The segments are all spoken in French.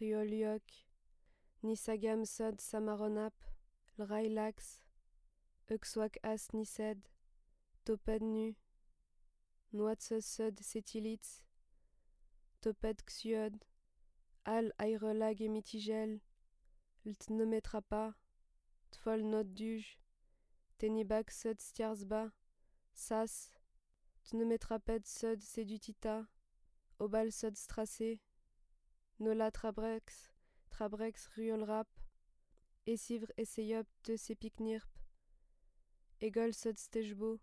Rioliok, Nisagam sod samaronap, Lrailax, Uxwak as nised, Toped nu, Noatse sod setilitz, Toped xiod, Al airelag et mitigel, Lt ne mettra pas, Tfol not duj, Tenibak sod stiarsba, Sas, Tnemetraped sod sedutita, Obal sod strassé, Nola trabrex, Trabrex ruolrap, Esivre essayop de sepiknirp, Egol sod stejbo,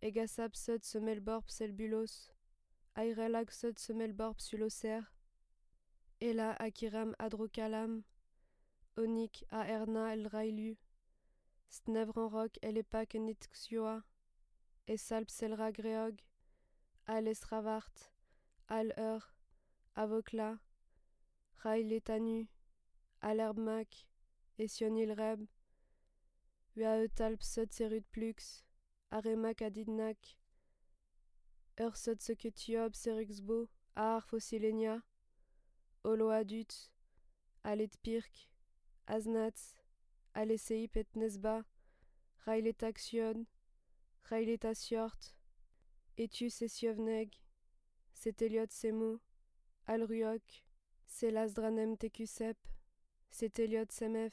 Egasap sod semelborp selbulos, Airelag sod semelborp suloser, Ela akiram adrokalam, Onik a erna el railu, Stnevranrok elepak nitxioa, Esalp selra greog, Al estravart, Al Avokla, Railetanu, Alerbmak, Esionil reb, Uaetalp sod serut plux, Aremak adidnak, Ur sod seketiob seruxbo, Ar fossilenia, Oloadut, Alet pirk, Aznats, Aleseip et nesba, Railetaxion, Railetasiort, Etus esiovneg, Seteliot semo, Alruok, Selasdranem tecusep, Seteliot semef,